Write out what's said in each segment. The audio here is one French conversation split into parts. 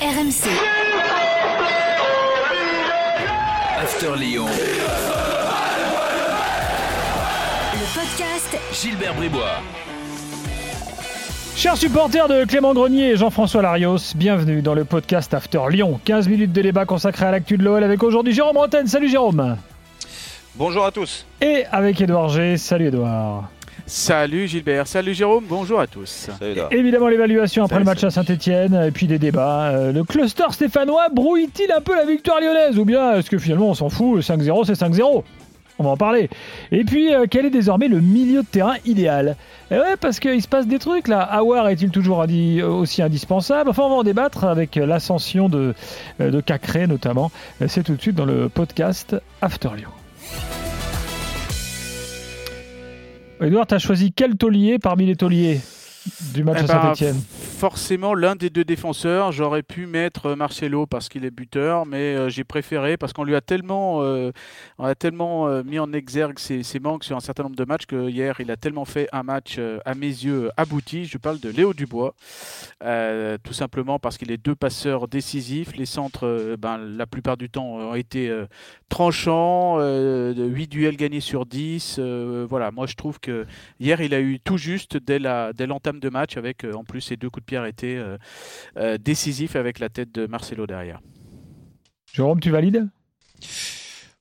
RMC. After Lyon. Le podcast Gilbert Bribois. Chers supporters de Clément Grenier et Jean-François Larios, bienvenue dans le podcast After Lyon. 15 minutes de débat consacré à l'actu de l'OL avec aujourd'hui Jérôme Bretagne. Salut Jérôme. Bonjour à tous. Et avec Édouard G. Salut Édouard. Salut Gilbert, salut Jérôme, bonjour à tous. Salut là. Évidemment l'évaluation après Salut, le match à Saint-Etienne et puis des débats. Euh, le cluster stéphanois brouille-t-il un peu la victoire lyonnaise ou bien est-ce que finalement on s'en fout 5-0 c'est 5-0 on va en parler. Et puis, euh, quel est désormais le milieu de terrain idéal? Et ouais, parce qu'il se passe des trucs là. Awar est-il toujours indi- aussi indispensable? Enfin, on va en débattre avec euh, l'ascension de, euh, de Cacré notamment. Euh, C'est tout de suite dans le podcast After Lyon. Edouard, t'as choisi quel taulier parmi les tauliers? Du match Eh à ben, Saint-Etienne Forcément, l'un des deux défenseurs, j'aurais pu mettre Marcelo parce qu'il est buteur, mais euh, j'ai préféré parce qu'on lui a tellement, euh, on a tellement euh, mis en exergue ses, ses manques sur un certain nombre de matchs que hier, il a tellement fait un match, à mes yeux, abouti. Je parle de Léo Dubois, tout simplement parce qu'il est deux passeurs décisifs. Les centres, ben, la plupart du temps, ont été tranchants, euh, de 8 duels gagnés sur 10. euh, voilà, moi je trouve que hier, il a eu tout juste dès la de match, avec euh, en plus ses deux coups de pierre étaient euh, euh, décisifs avec la tête de Marcelo derrière. Jérôme, tu valides?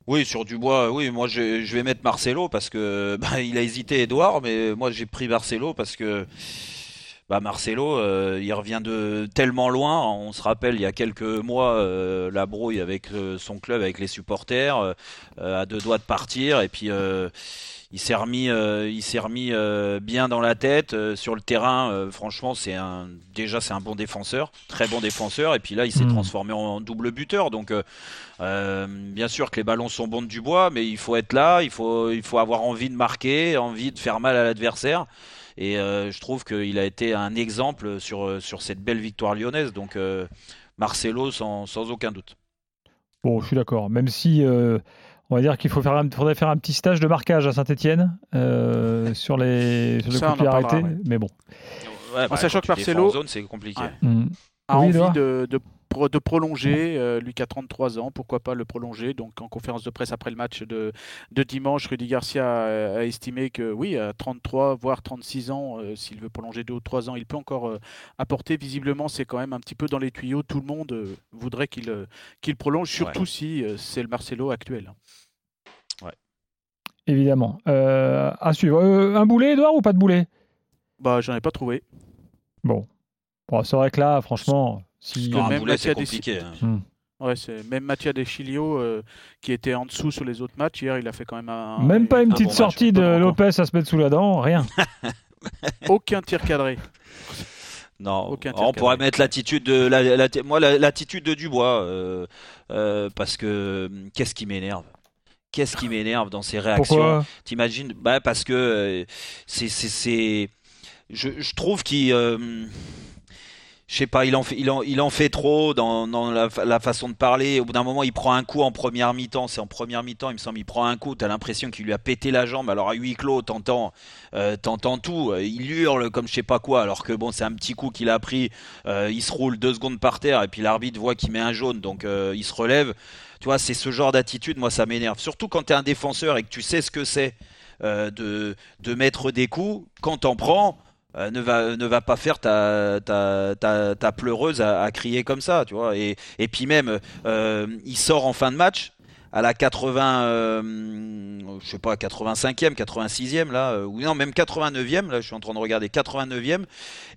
Oui, sur Dubois, oui, moi je, je vais mettre Marcelo parce que bah, il a hésité Edouard, mais moi j'ai pris Marcelo parce que bah, Marcelo, euh, il revient de tellement loin. On se rappelle il y a quelques mois euh, la brouille avec euh, son club, avec les supporters, à deux doigts de partir, et puis euh, il s'est remis, euh, il s'est remis euh, bien dans la tête euh, sur le terrain. franchement, c'est un déjà c'est un bon défenseur, très bon défenseur, et puis là il s'est Mm. transformé en double buteur. Donc bien sûr que les ballons sont bons de Dubois, mais il faut être là, il faut, il faut avoir envie de marquer, envie de faire mal à l'adversaire. Et je trouve qu'il a été un exemple sur, sur cette belle victoire lyonnaise. Donc Marcelo sans, sans aucun doute. Bon, je suis d'accord. Même si on va dire qu'il faut faire un, faudrait faire un petit stage de marquage à Saint-Etienne sur les sur le Ça, coup de on en pied arrêté. parlera, ouais. Mais bon. Ouais, En sachant que Marcelo- en zone, c'est compliqué. Ouais. Hmm. A Oui, envie de, de, pro- de prolonger, euh, lui qui a 33 ans, pourquoi pas le prolonger. Donc en conférence de presse après le match de, de dimanche, Rudy Garcia a, a estimé que oui, à 33 voire 36 ans, euh, s'il veut prolonger deux ou trois ans, il peut encore euh, apporter. Visiblement, c'est quand même un petit peu dans les tuyaux. Tout le monde euh, voudrait qu'il euh, qu'il prolonge, surtout si euh, c'est le Marcelo actuel. Évidemment. Euh, à suivre. Euh, un boulet, Edouard, ou pas de boulet? Bah, j'en ai pas trouvé. Bon. Bon, c'est vrai que là, franchement, si. Parce qu'un même boulet, c'est Mathias compliqué. hein. Ouais, c'est même Mathias Deschilio euh, qui était en dessous sur les autres matchs. Hier, il a fait quand même un. Même pas une un petite bon match, sortie de. Lopez à se mettre sous la dent, rien. Aucun tir cadré. Non, Aucun tir on pourrait cadré. mettre l'attitude de la, la- moi la- l'attitude de Dubois euh, euh, parce que hum, qu'est-ce qui m'énerve? Qu'est-ce qui m'énerve dans ses réactions? Pourquoi? T'imagines Bah parce que euh, c'est c'est c'est je, je trouve qu'il euh, je sais pas, il en fait, trop dans, la, fa- la façon de parler. Au bout d'un moment, il prend un coup en première mi-temps. C'est en première mi-temps, il me semble, il prend un coup. T'as l'impression qu'il lui a pété la jambe. Alors à huis clos, t'entends, euh, t'entends tout. Euh, Il hurle comme je sais pas quoi. Alors que bon, c'est un petit coup qu'il a pris. Euh, il se roule deux secondes par terre et puis l'arbitre voit qu'il met un jaune, donc euh, il se relève. Tu vois, c'est ce genre d'attitude, moi, ça m'énerve. Surtout quand t'es un défenseur et que tu sais ce que c'est de, de mettre des coups. Quand t'en prends, euh, ne, va, ne va pas faire ta, ta, ta, ta pleureuse à, crier comme ça, tu vois. Et, et puis même, euh, il sort en fin de match à la 80, euh, je sais pas, 85e, 86e là, ou non même 89e là, je suis en train de regarder 89e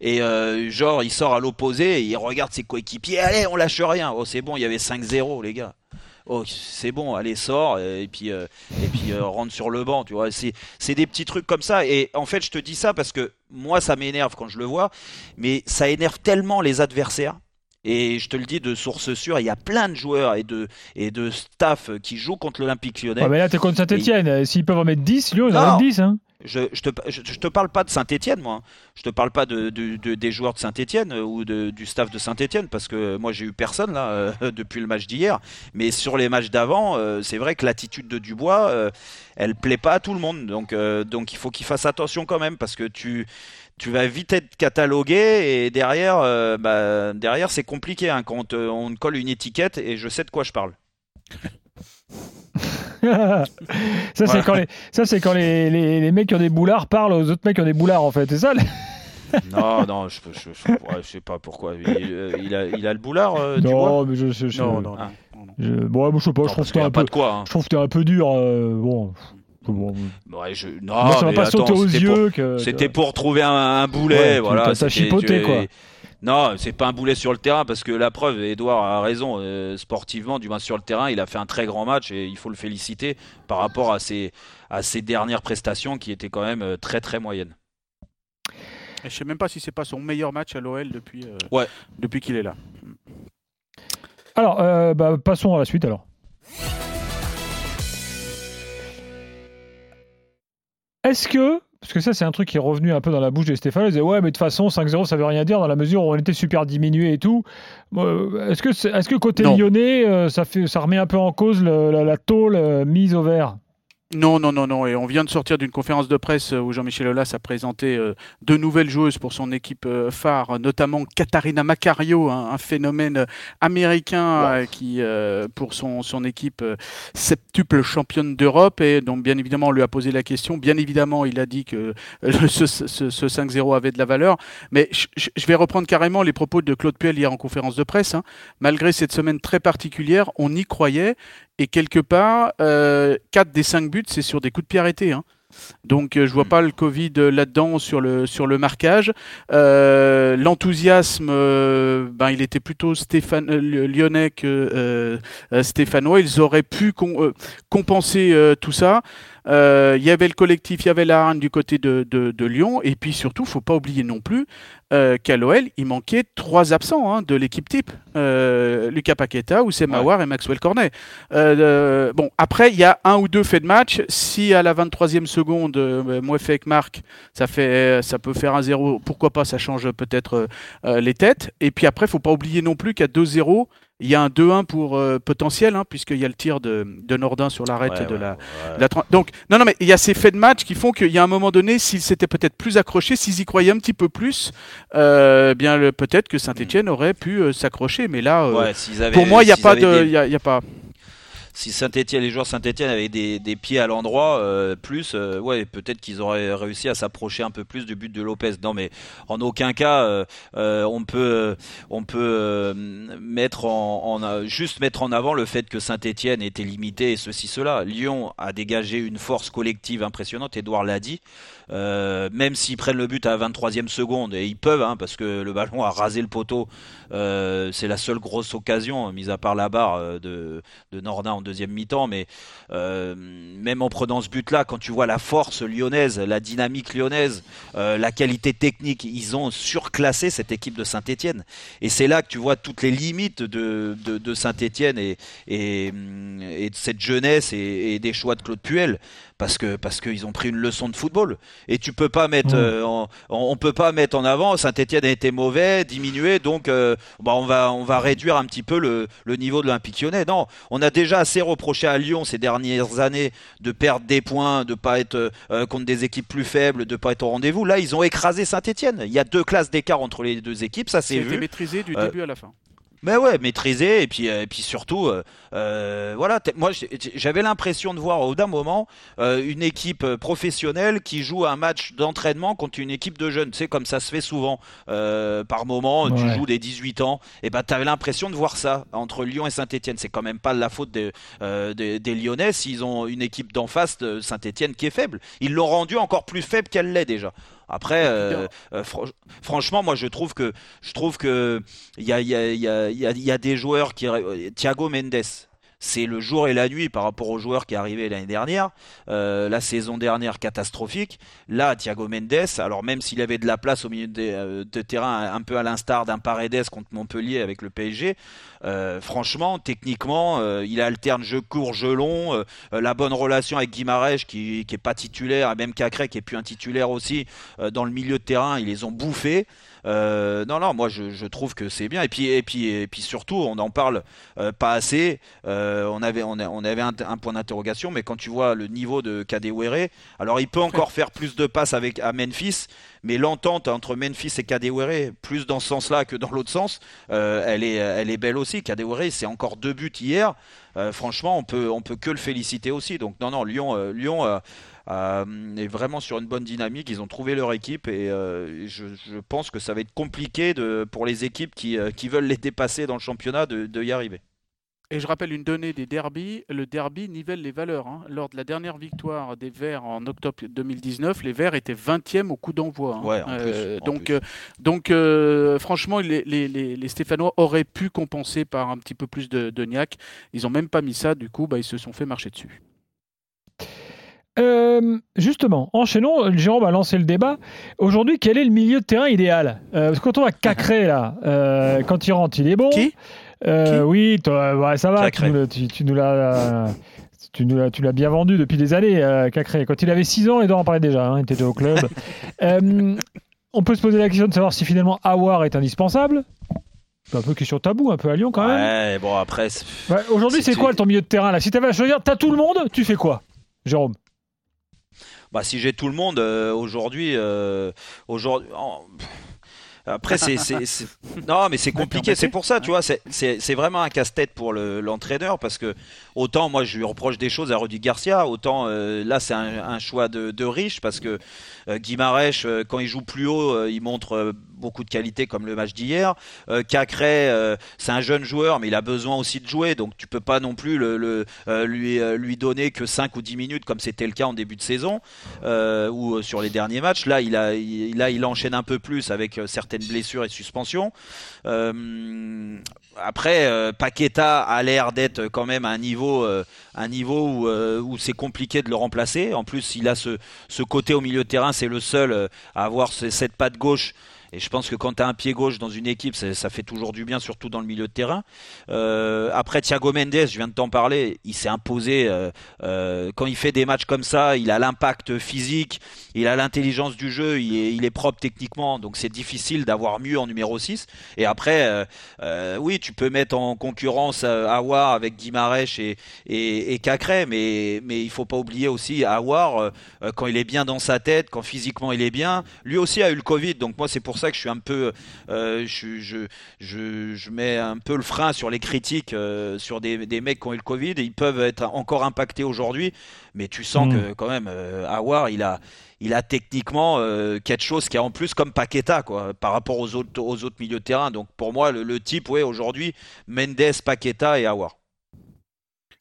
et genre il sort à l'opposé et il regarde ses coéquipiers, allez on lâche rien, oh c'est bon, il y avait 5-0 les gars. Oh, c'est bon, allez, sors, et puis, euh, et puis euh, rentre sur le banc, tu vois. C'est, des petits trucs comme ça. Et en fait, je te dis ça parce que moi, ça m'énerve quand je le vois, mais ça énerve tellement les adversaires. Et je te le dis de source sûre, il y a plein de joueurs et de, et de staff qui jouent contre l'Olympique lyonnais. Ouais, mais là, t'es contre Saint-Etienne. S'ils peuvent en mettre 10, Lyon, ils en mettent 10. Hein. Je, je, te, parle pas de Saint-Etienne, moi. hein. Je te parle pas de, de- des joueurs de Saint-Etienne ou de- du staff de Saint-Etienne, parce que moi j'ai eu personne là euh, depuis le match d'hier. Mais sur les matchs d'avant, euh, c'est vrai que l'attitude de Dubois, euh, elle plaît pas à tout le monde. Donc, euh, donc il faut qu'il fasse attention quand même, parce que tu tu vas vite être catalogué et derrière, euh, bah, derrière c'est compliqué hein, quand on on te colle une étiquette et je sais de quoi je parle. ça, c'est Voilà. quand, les, ça, c'est quand les, les, les mecs qui ont des boulards parlent aux autres mecs qui ont des boulards, en fait. C'est ça Non, non, je, je, je- ouais, je sais pas pourquoi. Il, euh, il a, il a le boulard, euh, tu vois Non, mais je, je, je, Non, non, Ah. non, non. bon, je sais pas, Non, je trouve que qu'il t'es un pas peu. de quoi. hein. Je trouve que t'es un peu dur. euh, bon. bon. Ouais, je... Non, Moi, ça m'a mais pas attends, sauté aux c'était pour- yeux que. C'était pour trouver un, un boulet, Ouais, voilà. t'as- chipoté, tu- quoi. Non, c'est pas un boulet sur le terrain parce que la preuve, Edouard a raison, euh, sportivement, du moins sur le terrain, il a fait un très grand match et il faut le féliciter par rapport à ses, à ses dernières prestations qui étaient quand même euh, très très moyennes. Et je sais même pas si c'est pas son meilleur match à l'OL depuis, euh, Ouais. depuis qu'il est là. Alors, euh, bah, passons à la suite alors. Est-ce que, parce que ça c'est un truc qui est revenu un peu dans la bouche des Stéphane, ils disaient ouais mais de toute façon 5-0 ça veut rien dire dans la mesure où on était super diminué et tout. Euh, Est-ce que, c'est- est-ce que côté Non. lyonnais euh, ça, fait, ça remet un peu en cause le- la, la tôle euh, mise au vert? Non, non, non, non. Et on vient de sortir d'une conférence de presse euh, où Jean-Michel Aulas a présenté euh, deux nouvelles joueuses pour son équipe euh, phare, notamment Katharina Macario, un, un phénomène américain euh, qui, pour son, son équipe septuple championne d'Europe. Et donc, bien évidemment, on lui a posé la question. Bien évidemment, il a dit que ce, ce- ce 5-0 avait de la valeur. Mais je vais reprendre carrément les propos de Claude Puel hier en conférence de presse. hein. Malgré cette semaine très particulière, on y croyait. Et quelque part, euh, 4 des 5 buts, c'est sur des coups de pied arrêtés. hein. Donc euh, je vois pas le Covid euh, là-dedans sur le, sur le marquage. Euh, L'enthousiasme, euh, ben, il était plutôt Stéphane, euh, lyonnais que euh, euh, stéphanois. Ils auraient pu com- euh, compenser euh, tout ça. Euh, Il y avait le collectif, il y avait la hargne du côté de, de- de Lyon. Et puis surtout, faut pas oublier non plus euh, qu'à l'OL, il manquait trois absents hein, de l'équipe type. Euh, Lucas Paqueta, Oussem Ouais. Aouar et Maxwell Cornet. Euh, bon, après, il y a un ou deux faits de match. Si à la 23e seconde, euh, Mouefek marque, ça, fait, ça peut faire un 0. Pourquoi pas Ça change peut-être euh, les têtes. Et puis après, faut pas oublier non plus qu'à 2-0, il y a un 2-1 pour euh, potentiel, hein, puisqu'il y a le tir de, de Nordin sur l'arrêt Ouais, de ouais, la, ouais. la tran- Donc, non, non, mais il y a ces faits de match qui font qu'il y a un moment donné, s'ils s'étaient peut-être plus accrochés, s'ils y croyaient un petit peu plus, euh, bien peut-être que Saint-Etienne aurait pu euh, s'accrocher. Mais là, pour moi, il n'y a pas de. des- a- y a pas. Si Saint-Etienne, les joueurs Saint-Etienne avaient des, pieds à l'endroit, euh, plus, euh, ouais, peut-être qu'ils auraient réussi à s'approcher un peu plus du but de Lopez. Non, mais en aucun cas, euh, on peut, mettre en, juste mettre en avant le fait que Saint-Etienne était limité et ceci, cela. Lyon a dégagé une force collective impressionnante. Edouard l'a dit. Euh, même s'ils prennent le but à la 23e seconde, et ils peuvent, hein, parce que le ballon a rasé le poteau, euh, c'est la seule grosse occasion, mis à part la barre euh, de, de Nordin en deuxième mi-temps, mais même en prenant ce but-là, quand tu vois la force lyonnaise, la dynamique lyonnaise, la qualité technique, ils ont surclassé cette équipe de Saint-Etienne. Et c'est là que tu vois toutes les limites de, Saint-Etienne et, de cette jeunesse et des choix de Claude Puel. Parce que parce qu'ils ont pris une leçon de football. Et tu peux pas mettre euh, en- on, on peut pas mettre en avant Saint-Etienne a été mauvais diminué donc euh, bah on va on va réduire un petit peu le, le niveau de l'Olympique Lyonnais. Non on a déjà assez reproché à Lyon ces dernières années de perdre des points de pas être euh, contre des équipes plus faibles de pas être au rendez-vous. Là ils ont écrasé Saint-Etienne il y a deux classes d'écart entre les deux équipes ça C'est vu. maîtrisé du Euh, début à la fin. Mais ouais, maîtrisé et puis euh, et puis surtout, euh, euh, voilà. Moi, j'avais l'impression de voir au d'un moment euh, une équipe professionnelle qui joue un match d'entraînement contre une équipe de jeunes. Tu sais, comme ça se fait souvent euh, par moment. Tu joues des 18 ans. Et ben, t'avais l'impression de voir ça entre Lyon et Saint-Etienne. C'est quand même pas la faute des, des, des Lyonnais s'ils ont une équipe d'en face de Saint-Etienne qui est faible. Ils l'ont rendu encore plus faible qu'elle l'est déjà. Après, euh, euh, fran- franchement, moi, je trouve que je trouve que il y a, il y, a, il y, a, il y a- il y a des joueurs qui. Thiago Mendes, c'est le jour et la nuit par rapport aux joueurs qui arrivaient l'année dernière. Euh, la saison dernière, catastrophique. Là, Thiago Mendes, alors même s'il avait de la place au milieu de, euh, terrain, un peu à l'instar d'un Paredes contre Montpellier avec le PSG, euh, franchement, techniquement, il alterne jeu court, jeu long. la bonne relation avec Guimarães qui, qui est pas titulaire, et même Cacré qui est plus un titulaire aussi dans le milieu de terrain, ils les ont bouffés. Non, non, moi je, trouve que c'est bien. Et puis, et puis, et puis surtout, on n'en parle pas assez. On avait, on, avait un, point d'interrogation, mais quand tu vois le niveau de Kadewere, alors il peut encore faire plus de passes avec à Memphis, mais l'entente entre Memphis et Kadewere, plus dans ce sens-là que dans l'autre sens, euh, elle est, elle est belle aussi. Kadewere, c'est encore deux buts hier. Euh, franchement, on peut, peut que le féliciter aussi. Donc non, non, Lyon, euh, euh, euh, est vraiment sur une bonne dynamique. Ils ont trouvé leur équipe et euh, je, pense que ça va être compliqué pour les équipes qui, euh, qui veulent les dépasser dans le championnat de, de y arriver. Et je rappelle une donnée des derbies, le derby nivelle les valeurs. hein. Lors de la dernière victoire des Verts en octobre 2019, les Verts étaient 20e au coup d'envoi. hein. Ouais, en plus, Euh, en donc, euh, donc euh, franchement, les, les- les- les Stéphanois auraient pu compenser par un petit peu plus de, de niaque. Ils n'ont même pas mis ça, du coup, bah, ils se sont fait marcher dessus. Euh, justement, enchaînons. Jérôme a lancé le débat. Aujourd'hui, quel est le milieu de terrain idéal? Euh, Parce que quand on va Cacré, là, euh, quand il rentre, il est bon. Qui? Euh, Oui, toi, ouais, ça va. Tu nous l'as- tu, tu nous l'as. Tu nous l'as- tu l'as bien vendu depuis des années, euh, Cacré. Quand il avait 6 ans, Edouard en parlait déjà. hein, il était au club. Euh, on peut se poser la question de savoir si finalement Awar est indispensable. C'est un peu question tabou, un peu à Lyon quand même. Bon après, Ouais, Aujourd'hui, c'est tu- quoi ton milieu de terrain là? Si tu avais à choisir, t'as tout le monde, tu fais quoi, Jérôme? Bah, si j'ai tout le monde euh, aujourd'hui, Après, c'est- non, mais c'est compliqué. C'est pour ça, tu vois, c'est, vraiment un casse-tête pour le- l'entraîneur parce que autant moi je lui reproche des choses à Rudy Garcia, autant euh, là c'est un, un choix de, de riche parce que euh, Guimarães, euh, quand il joue plus haut, euh, il montre beaucoup de qualité comme le match d'hier. Euh, Cacré, euh, c'est un jeune joueur, mais il a besoin aussi de jouer, donc tu peux pas non plus le, euh, lui, euh, lui donner que 5 ou 10 minutes comme c'était le cas en début de saison ou sur les derniers matchs. Là, il a, là, il enchaîne un peu plus avec certaines blessures et suspensions. Après, Paqueta a l'air d'être quand même à un niveau, un niveau où, où c'est compliqué de le remplacer. En plus, il a ce, ce côté au milieu de terrain, c'est le seul à avoir ce- cette patte gauche. Et je pense que quand tu as un pied gauche dans une équipe, ça, fait toujours du bien, surtout dans le milieu de terrain. Euh, après, Thiago Mendes, je viens de t'en parler, il s'est imposé. euh, euh, quand il fait des matchs comme ça, il a l'impact physique, il a l'intelligence du jeu, il est, propre techniquement, donc c'est difficile d'avoir mieux en numéro 6. Et après, oui, tu peux mettre en concurrence Awar avec Guimarães et, et, Cacré, mais, mais il faut pas oublier aussi Awar, quand il est bien dans sa tête, quand physiquement il est bien. Lui aussi a eu le Covid, donc moi c'est pour ça que je suis un peu, euh, je, je, je, je mets un peu le frein sur les critiques euh, sur des, des mecs qui ont eu le Covid. Et ils peuvent être encore impactés aujourd'hui, mais tu sens Mm. que quand même euh, Awar, il a, il a techniquement euh, quelque chose qui est en plus comme Paqueta quoi, par rapport aux autres, aux autres milieux de terrain. Donc pour moi, le, le type, ouais, aujourd'hui, Mendes, Paqueta et Awar.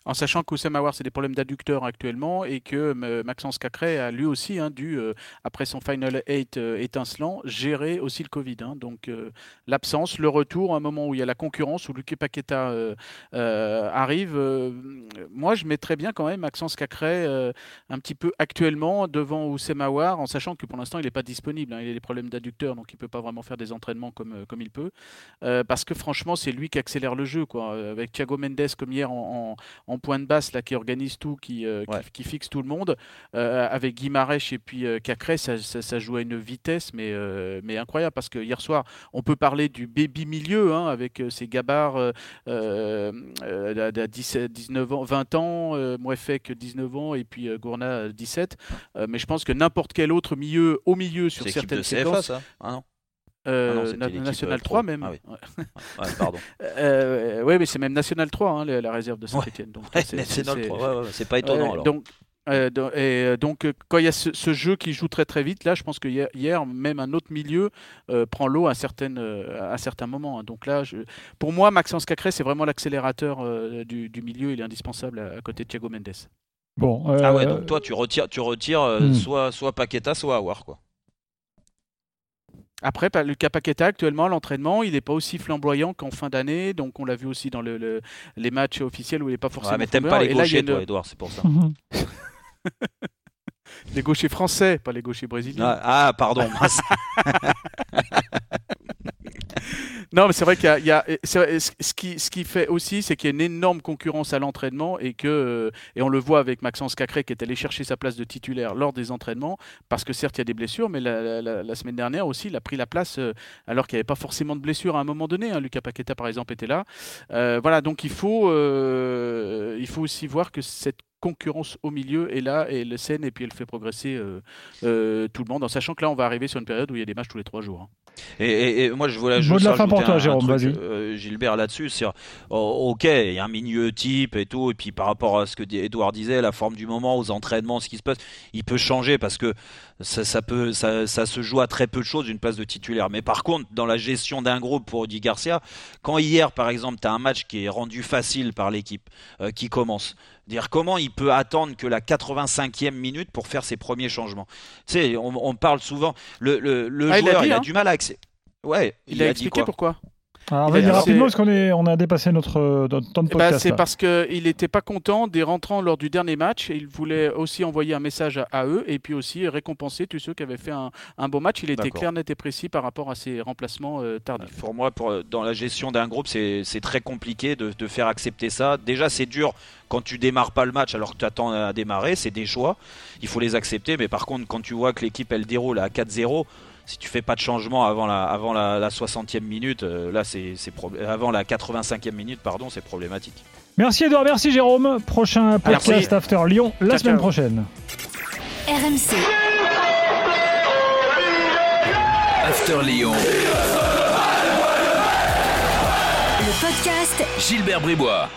En sachant qu'Oussem Aouar, c'est des problèmes d'adducteur actuellement et que euh, Maxence Cacré a lui aussi hein, dû, euh, après son Final 8 euh, étincelant, gérer aussi le Covid. hein. Donc l'absence, le retour, un moment où il y a la concurrence, où Luque Paqueta arrive. moi, je mettrais bien quand même Maxence Cacré un petit peu actuellement devant Oussem Aouar, en sachant que pour l'instant, il n'est pas disponible. hein. Il a des problèmes d'adducteur, donc il ne peut pas vraiment faire des entraînements comme, comme il peut. Parce que franchement, c'est lui qui accélère le jeu. Quoi. Avec Thiago Mendes comme hier en- en point de basse, là, qui organise tout, qui, euh, qui- Ouais. qui, fixe tout le monde. Euh, avec Guimarães et puis euh, Cacré, ça, ça- ça joue à une vitesse, mais, euh, mais incroyable. Parce que hier soir, on peut parler du baby milieu, hein, avec euh, euh, à 17, 19 ans, 20 ans, Mouefek 19 ans et puis Gourna 17. Euh, mais je pense que n'importe quel autre milieu, au milieu sur de certaines CFA, séquences, ça Ah non? Euh, Ah non, c'était na- l'équipe, National euh, 3 pro. même. Ah oui. Ouais. Pardon. Euh, ouais, mais c'est même National 3, hein, la, réserve de Saint-Etienne. Donc, Ouais, c'est- National c'est- 3, ouais, ouais, c'est pas étonnant Ouais, alors. Donc, euh, et euh, donc euh, quand il y a ce, ce jeu qui joue très très vite, là, je pense que hier, hier, même un autre milieu euh, prend l'eau à, certaines, euh, à certains moments. hein. Donc là, je- pour moi, Maxence Cacré, c'est vraiment l'accélérateur euh, du, du milieu. Il est indispensable à, à côté de Thiago Mendes. Bon. Ah ouais, euh, donc toi tu retires, tu retires euh, Hmm. soit, soit Paqueta, soit Awar quoi. Après, pa- Lucas Paqueta, actuellement, à l'entraînement, il n'est pas aussi flamboyant qu'en fin d'année. Donc, on l'a vu aussi dans le, le- les matchs officiels où il n'est pas forcément. Ouais, mais t'aimes pas les Et là, gauchers, toi, Edouard, c'est pour ça. Mhm. Les gauchers français, pas les gauchers brésiliens. Ah, ah, pardon. Non, mais c'est vrai qu'il y a, y a- ce qui, ce qui fait aussi, c'est qu'il y a une énorme concurrence à l'entraînement et que, euh, et on le voit avec Maxence Cacré qui est allé chercher sa place de titulaire lors des entraînements, parce que certes il y a des blessures, mais la, la- la- semaine dernière aussi, il a pris la place euh, alors qu'il n'y avait pas forcément de blessures à un moment donné. hein. Lucas Paqueta par exemple était là. Euh, voilà, donc il faut, euh, il faut aussi voir que cette concurrence au milieu est là et le scène et puis elle fait progresser euh, euh, tout le monde en sachant que là on va arriver sur une période où il y a des matchs tous les trois jours. hein. Et, et- et moi, je voulais juste de la fin pour toi, un- truc, euh, Gilbert, là-dessus. C'est, oh, ok, il y a un milieu type et tout. Et puis par rapport à ce que Edouard disait, la forme du moment, aux entraînements, ce qui se passe, il peut changer parce que ça, ça peut, ça, ça se joue à très peu de choses, une place de titulaire. Mais par contre, dans la gestion d'un groupe pour Rudy Garcia, quand hier, par exemple, tu as un match qui est rendu facile par l'équipe euh, qui commence, dire comment il peut attendre que la 85e minute pour faire ses premiers changements. Tu sais, on, on parle souvent, le, le, le Ah, il a joueur, dit, il a hein. du mal à accéder. Ouais, Il, il, a, a, dit expliqué quoi pourquoi? Alors, Il vas-y a- rapidement c'est- parce qu'on est, on a dépassé notre, euh, notre temps de Eh ben, podcast. c'est parce qu'il n'était pas content des rentrants lors du dernier match et il voulait aussi envoyer un message à, à eux et puis aussi récompenser tous ceux qui avaient fait un, un bon match. Il était clair, net et précis par rapport à ses remplacements euh, tardifs. Pour moi, pour, dans la gestion d'un groupe, c'est c'est très compliqué de, de faire accepter ça. Déjà, c'est dur quand tu démarres pas le match alors que tu attends à démarrer. C'est des choix. Il faut les accepter. Mais par contre, quand tu vois que l'équipe elle déroule à 4-0, si tu fais pas de changement avant la, avant la, la 60e minute, euh, là, c'est avant la 85e minute, pardon, c'est problématique. Merci Edouard, merci Jérôme. Prochain podcast Merci. After Lyon la Ciao, semaine ciao. prochaine. RMC, After Lyon. le podcast Gilbert Bribois.